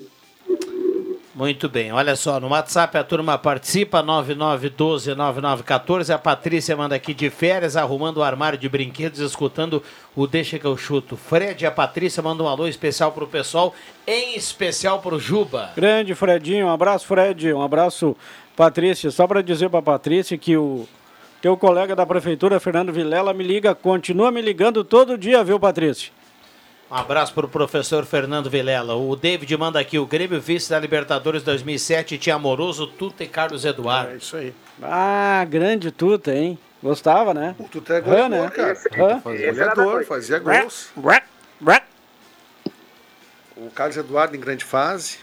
Muito bem, olha só, no WhatsApp a turma participa, 9912-9914. A Patrícia manda aqui de férias, arrumando o armário de brinquedos, escutando o Deixa que eu chuto. Fred e a Patrícia mandam um alô especial pro pessoal, em especial pro Juba. Grande Fredinho, um abraço Fred, um abraço Patrícia. Só para dizer para Patrícia que o teu colega da prefeitura, Fernando Vilela, me liga, continua me ligando todo dia, viu, Patrícia? Um abraço para o professor Fernando Vilela. O David manda aqui, o Grêmio vice da Libertadores 2007 tinha Amoroso, Tuta e Carlos Eduardo. É isso aí. Ah, grande Tuta, hein? Gostava, né? O Tuta é goleador, né? cara. Hã? Goleador, fazia gols. O Carlos Eduardo em grande fase.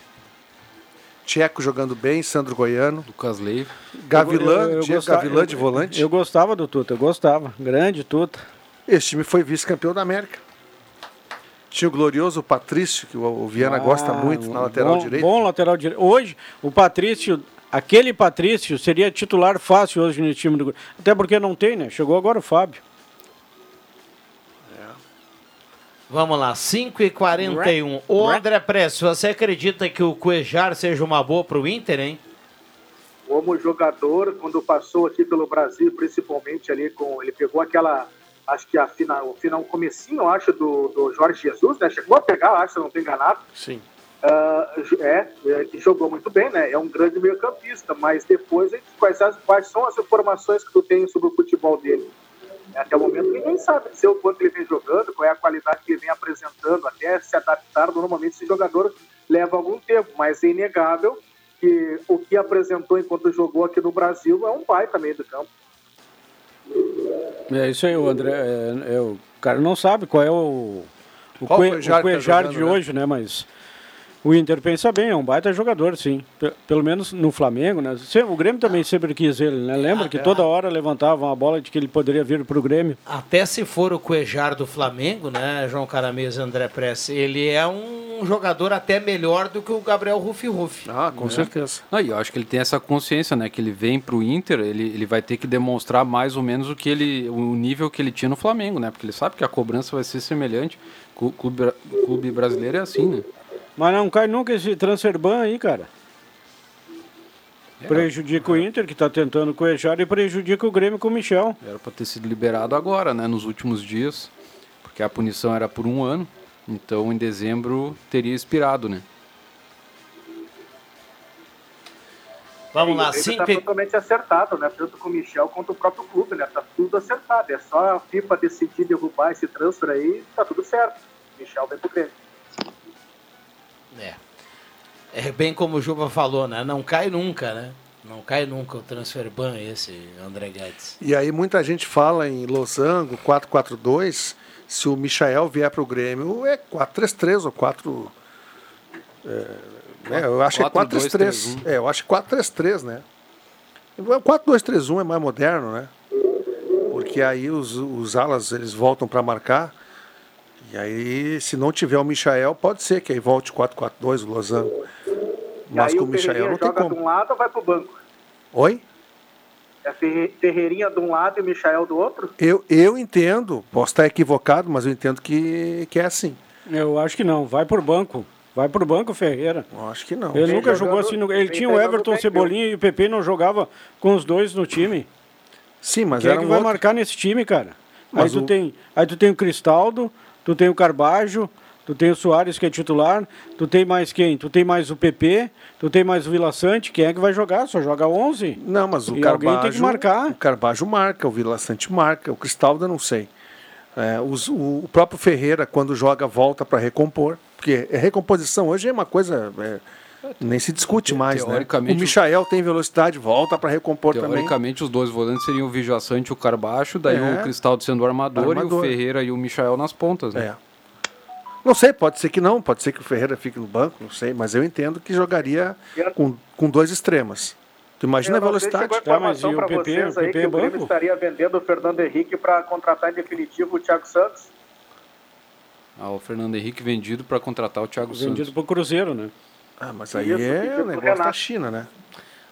Tcheco jogando bem, Sandro Goiano. Lucas Leiva. Gavilã, Eu- eu Diego gostava- Gavilã eu- de volante. Eu gostava do Tuta, eu gostava. Grande Tuta. Esse time foi vice-campeão da América. Tinha o glorioso Patrício, que o o Viana Ah, gosta muito na lateral bom, direita. Bom lateral direito. Hoje, o Patrício, aquele Patrício seria titular fácil hoje no time do Grêmio. Até porque não tem, né? Chegou agora o Fábio. Vamos lá, 5 e 41 Ô André Prestes, você acredita que o Cuejar seja uma boa pro Inter, hein? como jogador, quando passou aqui pelo Brasil, principalmente ali com. Ele pegou aquela. Acho que a final, o final, comecinho, eu acho, do, do Jorge Jesus, né? Chegou a pegar, acho, se eu não estou enganado. Sim. Ah, é, é, e jogou muito bem, né? É um grande meio-campista, mas depois, quais, as- quais são as informações que tu tem sobre o futebol dele? Até o momento ninguém sabe dizer o quanto ele vem jogando, qual é a qualidade que ele vem apresentando, até se adaptar. Normalmente esse jogador leva algum tempo, mas é inegável que o que apresentou enquanto jogou aqui no Brasil é um baita meio do campo. É isso aí, o André. É, é, o cara não sabe qual é o, o, Cue- o Cuejar que tá de né? hoje, né? Mas o Inter pensa bem, é um baita jogador, sim. Pe- Pelo menos no Flamengo, né? O Grêmio também sempre quis ele, né? Lembra Ah, que é. toda hora levantavam a bola de que ele poderia vir pro Grêmio. Até se for o Cuejar do Flamengo, né, João Caramês e André Press, ele é um jogador até melhor do que o Gabriel Rufi Rufi. Ah, com certeza. Não, e eu acho que ele tem essa consciência, né? Que ele vem pro Inter, ele, ele vai ter que demonstrar mais ou menos o que ele. o nível que ele tinha no Flamengo, né? Porque ele sabe que a cobrança vai ser semelhante. O clube, clube brasileiro é assim, né? Mas não cai nunca esse transfer ban aí, cara. É. Prejudica o Inter, que tá tentando coejar, e prejudica o Grêmio com o Michel. Era para ter sido liberado agora, né? Nos últimos dias. Porque a punição era por um ano. Então em dezembro teria expirado, né? Vamos lá, Ele está totalmente acertado, né? Tanto com o Michel quanto o próprio clube, né? Tá tudo acertado. É só a FIFA decidir derrubar esse transfer aí, tá tudo certo. Michel vem pro Grêmio. É. É bem como o Juba falou, né? Não cai nunca, né? Não cai nunca o transfer ban esse, André Guedes. E aí muita gente fala em losango 4-4-2. Se o Michael vier para o Grêmio, é 4-3-3 ou 4. É, né, eu acho que é 4-3-3. É, eu acho que 4-3-3, né? O 4-2-3-1 é mais moderno, né? Porque aí os, os alas eles voltam para marcar. E aí, se não tiver o Michael, pode ser que aí volte 4-4-2 o losango. E Mas aí com o o Michael não tem joga de como. um lado ou vai pro banco? Oi? É Ferre- Ferreirinha de um lado e o Michael do outro? Eu, eu entendo, posso estar equivocado, mas eu entendo que, que é assim. Eu acho que não, vai por banco. Vai pro banco, Ferreira. Eu acho que não. Ele Vem nunca jogando- jogou assim. no- Ele vem tinha o Everton Cebolinha e o PP não jogava com os dois no time. Sim, mas Quem é era que um vai outro- marcar nesse time, cara? Mas aí, tu o- tem, aí tu tem o Cristaldo, tu tem o Carbajo, tu tem o Soares, que é titular, tu tem mais quem? Tu tem mais o PP, tu tem mais o Vila Sante, quem é que vai jogar? Só joga 11? Não, mas o e Carbajo, tem que marcar. O Carbajo marca, o Vila Sante marca, o Cristaldo não sei. É, os- o, próprio Ferreira, quando joga, volta para recompor. Porque recomposição hoje é uma coisa. é, nem se discute mais, né? teoricamente, O Michael tem velocidade, volta para recompor também. Teoricamente, os dois volantes seriam o Vijaçante e o Carbacho, daí É. o Cristaldo sendo o armador, Armador. e o Ferreira e o Michael nas pontas, né? É. Não sei, pode ser que não, pode ser que o Ferreira fique no banco, não sei, mas eu entendo que jogaria com, com dois extremas. Tu imagina a Eu não sei se velocidade. chegou informação para vocês aí que o Grêmio estaria vendendo o Fernando Henrique para contratar em definitivo o Thiago Santos. Ah, o Fernando Henrique vendido para contratar o Thiago Vendido Santos. pro Cruzeiro, né? Ah, mas aí é o negócio da China, né?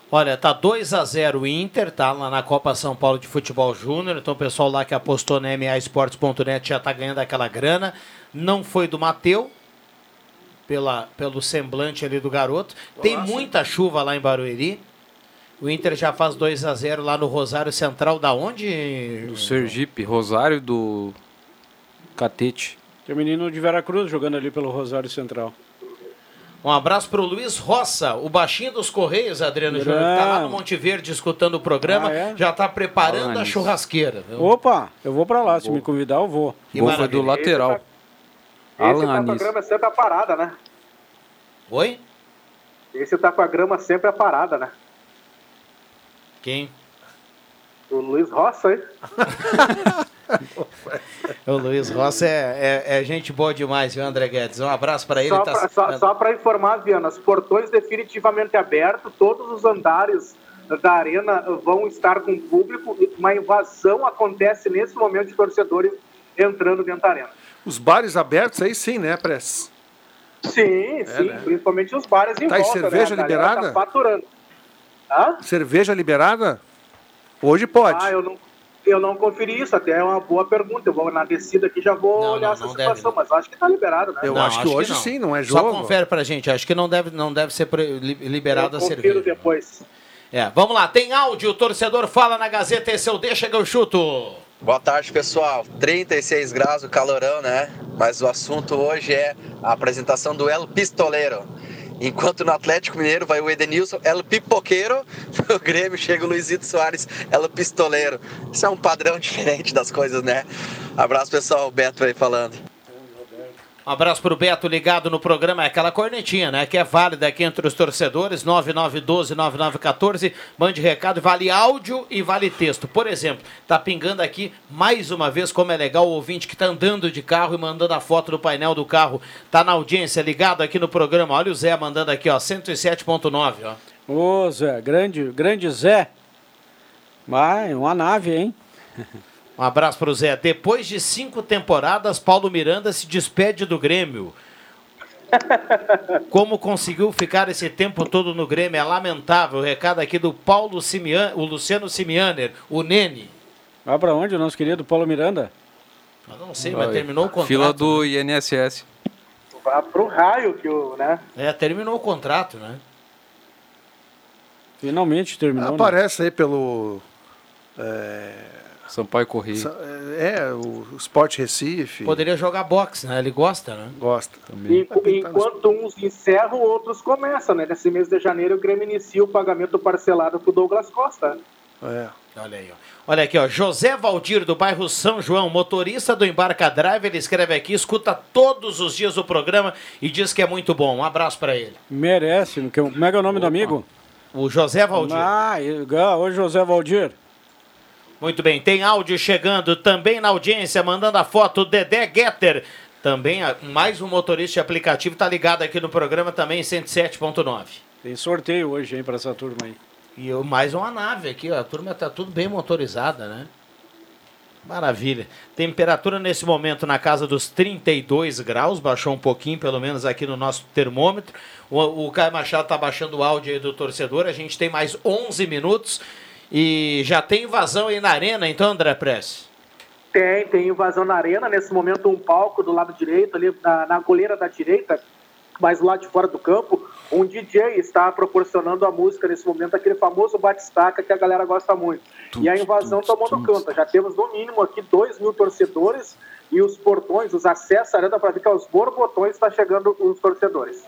Olha, tá 2 a 0 o Inter, tá lá na Copa São Paulo de Futebol Júnior. Então o pessoal lá que apostou na maesportes.net já tá ganhando aquela grana. Não foi do Mateu, pela, pelo semblante ali do garoto. Tem muita chuva lá em Barueri. O Inter já faz 2 a 0 lá no Rosário Central. Da onde? Do Sergipe, Rosário do Catete. Tem o menino de Veracruz jogando ali pelo Rosário Central. Um abraço pro Luiz Roça, o baixinho dos Correios, Adriano Júnior. Tá lá no Monte Verde escutando o programa. Ah, é? Já tá preparando a churrasqueira. viu? Opa, eu vou pra lá, se me convidar eu vou. Que Gol foi do lateral. Esse Alan tá com a grama sempre a parada, né? Oi? Esse tá com a grama sempre a parada, né? Quem? O Luiz Roça, hein? O Luiz Roça é, é- é gente boa demais, viu, André Guedes? Um abraço para ele. Só tá- para informar, Viana, os portões definitivamente abertos, todos os andares da arena vão estar com público. Uma invasão acontece nesse momento de torcedores entrando dentro da arena. Os bares abertos aí sim, né, Press? Sim, sim, né? principalmente os bares em Tá, e volta. cerveja né? A galera liberada? Tá faturando. Hã? Cerveja liberada? Hoje pode. Ah, eu não, eu não conferi isso, até é uma boa pergunta. Eu vou na descida aqui já vou olhar essa não deve, situação, mas acho que tá liberado, né? Eu acho que hoje sim, não é Só jogo. confere pra gente, acho que não deve, não deve ser pre- li- liberada a Confiro cerveja. depois. É, vamos lá, tem áudio, o torcedor fala na Gazeta, esse é o Deixa que eu chuto. Boa tarde, pessoal. 36 graus, o calorão, né? Mas o assunto hoje é a apresentação do El Pistoleiro. Enquanto no Atlético Mineiro vai o Edenilson, El Pipoqueiro, no Grêmio chega o Luizito Soares, El Pistoleiro. Isso é um padrão diferente das coisas, né? Abraço pessoal, Beto aí falando. Um abraço pro Beto ligado no programa, é aquela cornetinha, né? Que é válida aqui entre os torcedores, 9912-9914. Mande recado, vale áudio e vale texto. Por exemplo, tá pingando aqui mais uma vez como é legal o ouvinte que tá andando de carro e mandando a foto do painel do carro. Tá na audiência, ligado aqui no programa. Olha o Zé mandando aqui, ó, 107.9, ó. Ô Zé, grande, grande Zé. Vai, uma nave, hein? Um abraço para o Zé. Depois de cinco temporadas, Paulo Miranda se despede do Grêmio. Como conseguiu ficar esse tempo todo no Grêmio? É lamentável. O recado aqui do Paulo Simian, o Luciano Simianer, o Nene. Vai pra onde o nosso querido Paulo Miranda? Eu não sei, mas terminou o contrato. Fila do INSS. Vá pro raio que o, né? É, terminou o contrato, né? Finalmente terminou. né? Aparece aí pelo. É, Sampaio Correia. Sa- é, o Sport Recife. Poderia jogar boxe, né? Ele gosta, né? Gosta. E- enquanto uns encerram, outros começam, né? Nesse mês de janeiro, o Grêmio inicia o pagamento parcelado pro Douglas Costa. É. Olha aí, ó. Olha aqui, ó. José Valdir, do bairro São João, motorista do Embarca Drive, ele escreve aqui, escuta todos os dias o programa e diz que é muito bom. Um abraço para ele. Merece. que- Como é que é o nome do amigo? O José Valdir. Ah, oi José Valdir. Muito bem, tem áudio chegando também na audiência, mandando a foto, Dedé Getter. Também mais um motorista de aplicativo está ligado aqui no programa também, 107.9. Tem sorteio hoje, hein, pra essa turma aí. E eu- mais uma nave aqui, ó. a turma está tudo bem motorizada, né? Maravilha. Temperatura nesse momento na casa dos 32 graus, baixou um pouquinho, pelo menos aqui no nosso termômetro. O, o Caio Machado está baixando o áudio aí do torcedor. A gente tem mais 11 minutos e já tem invasão aí na arena, então, André Press. Tem, tem invasão na arena. Nesse momento, um palco do lado direito, ali na, na goleira da direita, mas lá de fora do campo, um DJ está proporcionando a música nesse momento, aquele famoso batistaca que a galera gosta muito. E a invasão tomando conta. Já temos no mínimo aqui 2 mil torcedores e os portões, os acessos à arena para ver que aos borbotões está chegando os torcedores.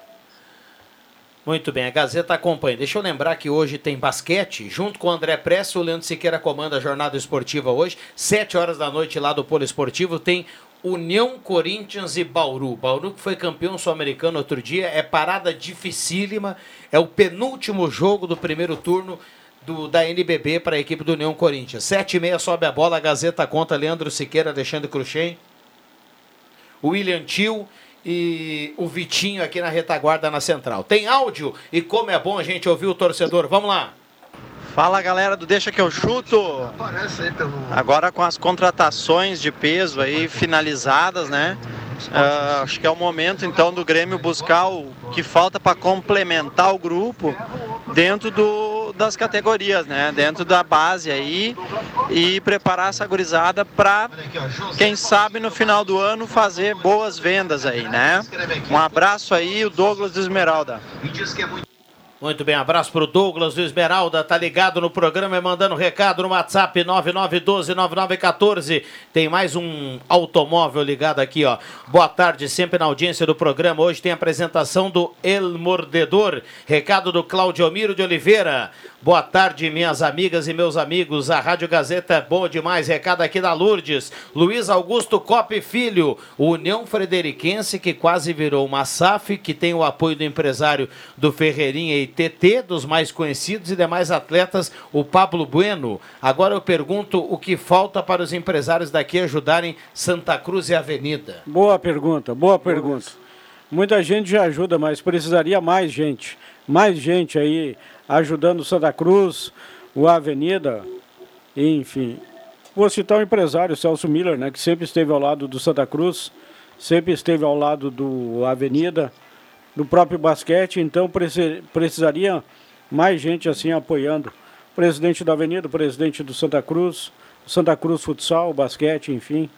Muito bem, a Gazeta acompanha. Deixa eu lembrar que hoje tem basquete, junto com o André Presso, o Leandro Siqueira comanda a jornada esportiva hoje, sete horas da noite lá do Polo Esportivo, tem União Corinthians e Bauru. Bauru que foi campeão sul-americano outro dia, é parada dificílima, é o penúltimo jogo do primeiro turno do, da NBB para a equipe do União Corinthians. Sete e meia sobe a bola, a Gazeta conta Leandro Siqueira, Alexandre Cruxem, William Tio e o Vitinho aqui na retaguarda na central. Tem áudio e como é bom a gente ouvir o torcedor. Vamos lá. Fala galera do Deixa que eu chuto. Agora com as contratações de peso aí finalizadas, né? Ah, acho que é o momento então do Grêmio buscar o que falta para complementar o grupo dentro do, das categorias, né? Dentro da base aí e preparar essa gurizada para quem sabe no final do ano fazer boas vendas aí, né? Um abraço aí, o Douglas do Esmeralda. Muito bem, abraço pro Douglas do Esmeralda, tá ligado no programa e mandando recado no WhatsApp 99129914. Tem mais um automóvel ligado aqui, ó. Boa tarde, sempre na audiência do programa. Hoje tem a apresentação do El Mordedor. Recado do Claudio Miro de Oliveira. Boa tarde, minhas amigas e meus amigos. A Rádio Gazeta é boa demais. Recado aqui da Lourdes. Luiz Augusto Cop Filho, União Frederiquense, que quase virou uma SAF, que tem o apoio do empresário do Ferreirinha e TT, dos mais conhecidos e demais atletas, o Pablo Bueno. Agora eu pergunto o que falta para os empresários daqui ajudarem Santa Cruz e Avenida. Boa pergunta, boa pergunta. Muita gente já ajuda, mas precisaria mais gente. Mais gente aí ajudando Santa Cruz, o Avenida, enfim. Vou citar o empresário Celso Miller, né, que sempre esteve ao lado do Santa Cruz, sempre esteve ao lado do Avenida, do próprio basquete, então preci- precisaria mais gente assim apoiando. Presidente da Avenida, presidente do Santa Cruz, Santa Cruz Futsal, basquete, enfim.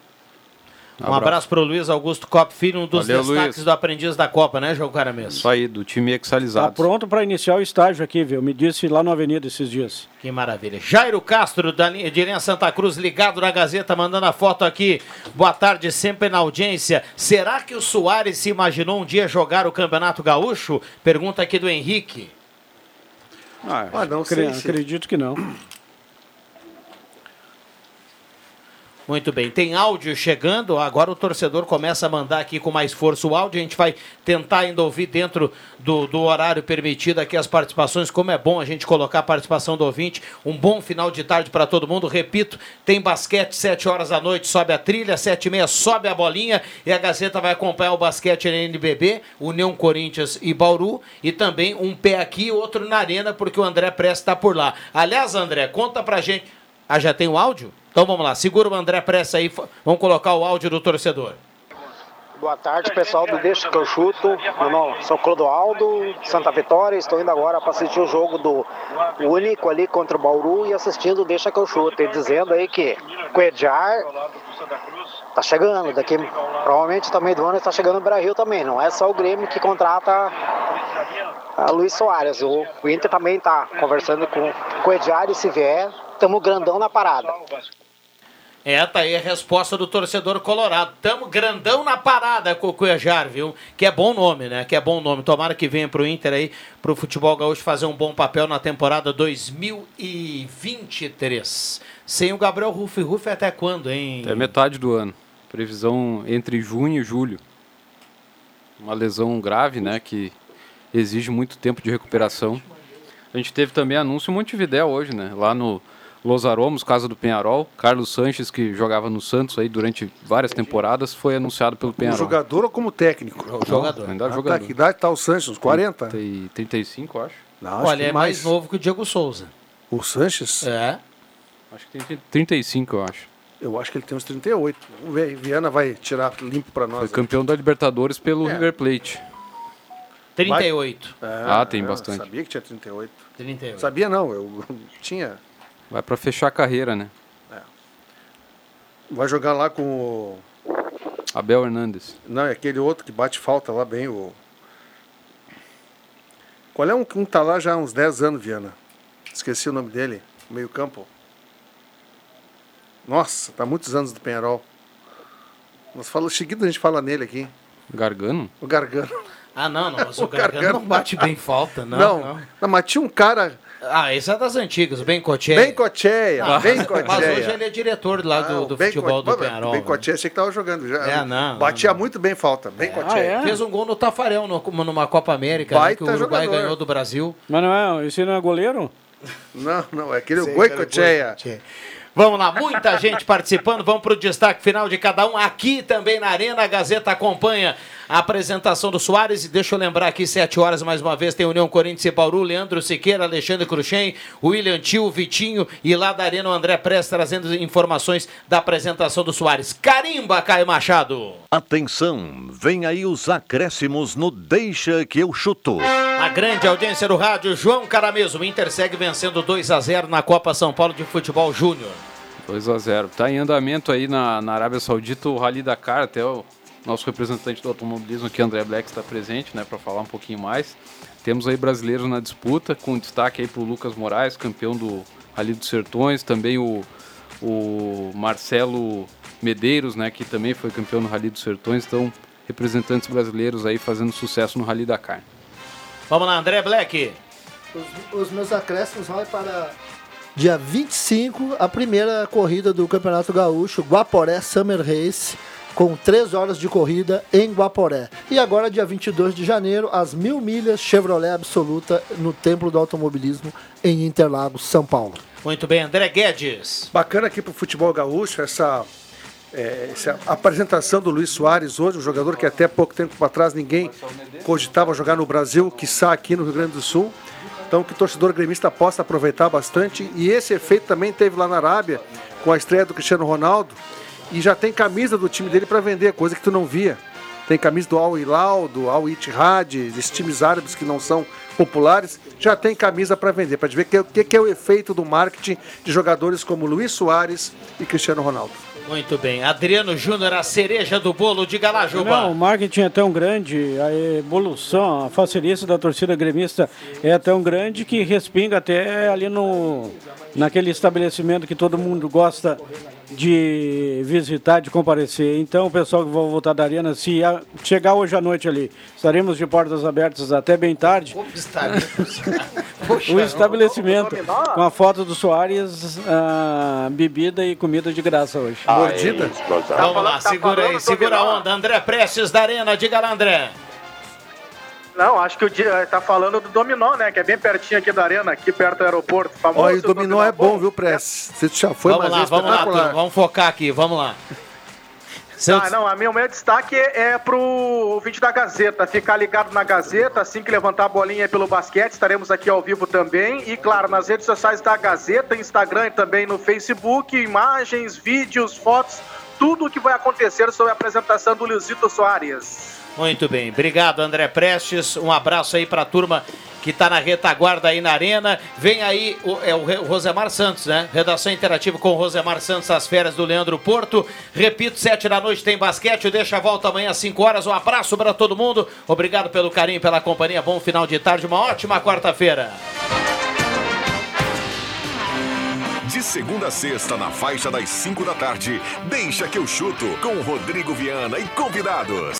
Um Abraço. abraço para o Luiz Augusto Cop Filho, um dos Valeu, destaques Luiz. do Aprendiz da Copa, né, João Caramês? Isso aí, do time Tá exalizado. pronto para iniciar o estágio aqui, viu? Me disse lá na Avenida esses dias. Que maravilha. Jairo Castro, da linha, de linha Santa Cruz, ligado na Gazeta, mandando a foto aqui. Boa tarde, sempre na audiência. Será que o Soares se imaginou um dia jogar o Campeonato Gaúcho? Pergunta aqui do Henrique. Ah, Ah, não acre- sei se- acredito que não. Muito bem, tem áudio chegando. Agora o torcedor começa a mandar aqui com mais força o áudio. A gente vai tentar ainda ouvir dentro do, do horário permitido aqui as participações. Como é bom a gente colocar a participação do ouvinte. Um bom final de tarde para todo mundo. Repito, tem basquete 7 horas da noite, sobe a trilha, 7 e meia sobe a bolinha. E a Gazeta vai acompanhar o basquete na NBB, União Corinthians e Bauru. E também um pé aqui outro na arena, porque o André Presta está por lá. Aliás, André, conta pra gente. Ah, já tem o áudio? Então vamos lá, segura o André Pressa aí, vamos colocar o áudio do torcedor. Boa tarde, pessoal do Deixa que eu chuto. Meu nome sou Clodoaldo, Santa Vitória. Estou indo agora para assistir o jogo do Único ali contra o Bauru e assistindo o Deixa que eu chuto. E dizendo aí que o Edjar tá chegando. Daqui, provavelmente também do ano está chegando no Brasil também. Não é só o Grêmio que contrata a Luiz Soares. O, o Inter também está conversando com, o Edjar e se vier, estamos grandão na parada. É, tá aí a resposta do torcedor colorado. Tamo grandão na parada com o Cuejar, viu? Que é bom nome, né? Que é bom nome. Tomara que venha pro Inter aí, pro futebol gaúcho fazer um bom papel na temporada 2023. Sem o Gabriel Ruff. Ruff até quando, hein? É metade do ano. Previsão entre junho e julho. Uma lesão grave, né? Que exige muito tempo de recuperação. A gente teve também anúncio em Montevidéu hoje, né? Lá no Los Aromos, casa do Penharol. Carlos Sanches, que jogava no Santos aí durante várias temporadas, foi anunciado pelo Como Penharol. jogador ou como técnico? Não, jogador. ainda Ah, tá, jogador. que idade tá o Sanches? Uns 40? Tem 35, eu acho. Não, acho Olha, que é mais novo que o Diego Souza. O Sanches? É. Acho que tem 35, eu acho. Eu acho que ele tem uns 38. Vamos ver, Viana vai tirar limpo para nós. Foi campeão da Libertadores pelo É. River Plate. 38. Ah, tem eu bastante. Sabia que tinha 38. 38. Sabia não, eu tinha. Vai pra fechar a carreira, né? Vai jogar lá com o. Abel Hernandes. Não, é aquele outro que bate falta lá bem, o. Qual é um que um tá lá já há uns 10 anos, Viana? Esqueci o nome dele. Meio campo. Nossa, tá muitos anos do Penharol. Nós fala, seguido a gente fala nele aqui. Gargano? O Gargano. Ah, não, não. Mas o, O Gargano Gargano. não bate bem falta, não. Não, não. não, mas tinha um cara. Ah, esse é das antigas, o Ben Cocheia. Bem Cocheia, Ah, bem Mas hoje ele é diretor lá do, Ah, do futebol Co- do Bem Penharol. né? Cocheia, achei que tava jogando já. É, não, Batia muito bem falta. Bem Cocheia. Fez um gol no Tafarel no- numa Copa América, né, que o Uruguai jogador. ganhou do Brasil. Mas não é, esse não é goleiro? Não, não, é aquele Sei, Goi cara, Cocheia. Vamos lá, muita gente participando. Vamos para o destaque final de cada um. Aqui também na Arena, a Gazeta acompanha a apresentação do Soares. E deixa eu lembrar aqui, 7 horas mais uma vez, tem União Corinthians e Bauru, Leandro Siqueira, Alexandre Cruxem, William Tio, Vitinho e lá da Arena o André Presta trazendo informações da apresentação do Soares. Carimba, Caio Machado. Atenção, vem aí os acréscimos no Deixa que eu chuto. A grande audiência do rádio, João Carameso. O Inter segue vencendo 2 a 0 na Copa São Paulo de Futebol Júnior. 2 a 0 Tá em andamento aí na, na Arábia Saudita o Rally Dakar, até o nosso representante do automobilismo aqui, André Black, está presente, né, para falar um pouquinho mais. Temos aí brasileiros na disputa, com destaque aí para o Lucas Moraes, campeão do Rally dos Sertões, também o, o Marcelo Medeiros, né, que também foi campeão no Rally dos Sertões, então representantes brasileiros aí fazendo sucesso no Rally Dakar. Vamos lá, André Black. Os, os meus acréscimos vão para dia 25, a primeira corrida do Campeonato Gaúcho, Guaporé Summer Race, com 3 horas de corrida em Guaporé. E agora, dia 22 de janeiro, as mil milhas Chevrolet Absoluta no Templo do Automobilismo em Interlagos, São Paulo. Muito bem, André Guedes. Bacana aqui pro futebol gaúcho essa, é, essa apresentação do Luiz Soares hoje, um jogador que até pouco tempo atrás ninguém cogitava jogar no Brasil, quiçá aqui no Rio Grande do Sul. Então que o torcedor gremista possa aproveitar bastante. E esse efeito também teve lá na Arábia, com a estreia do Cristiano Ronaldo. E já tem camisa do time dele para vender, coisa que tu não via. Tem camisa do Al Hilal, do Al Ittihad, esses times árabes que não são populares, já tem camisa para vender, para ver o que, que, que é o efeito do marketing de jogadores como Luiz Soares e Cristiano Ronaldo. Muito bem. Adriano Júnior, a cereja do bolo de Galajuba. Não, o marketing é tão grande, a evolução, a facilidade da torcida gremista é tão grande que respinga até ali no naquele estabelecimento que todo mundo gosta de visitar, de comparecer. Então, o pessoal que vai voltar da arena, se a- chegar hoje à noite ali, estaremos de portas abertas até bem tarde. o estabelecimento com a foto do Soares, ah, bebida e comida de graça hoje. Mordida? Vamos lá, segura aí, segura a onda. André Prestes da Arena, diga lá, André. Não, acho que o dia tá falando do Dominó, né? Que é bem pertinho aqui da arena, aqui perto do aeroporto. Famoso Olha, o dominó é bom, viu, Press? Você já foi, vamos lá, é vamos lá, turma, vamos focar aqui, vamos lá. Seu- Ah, não, a minha, o meu destaque é pro ouvinte da Gazeta. Ficar ligado na Gazeta, assim que levantar a bolinha aí pelo basquete, estaremos aqui ao vivo também. E, claro, nas redes sociais da Gazeta, Instagram e também no Facebook, imagens, vídeos, fotos, tudo o que vai acontecer sobre a apresentação do Luizito Soares. Muito bem, obrigado André Prestes, um abraço aí pra turma que tá na retaguarda aí na arena. Vem aí o, é o Rosemar Santos, né? Redação interativa com o Rosemar Santos, as férias do Leandro Porto. Repito, sete da noite tem basquete, deixa a volta amanhã às 5 horas. Um abraço pra todo mundo, obrigado pelo carinho, pela companhia, bom final de tarde, uma ótima quarta-feira. De segunda a sexta, na faixa das 5 da tarde, deixa que eu chuto com Rodrigo Viana e convidados.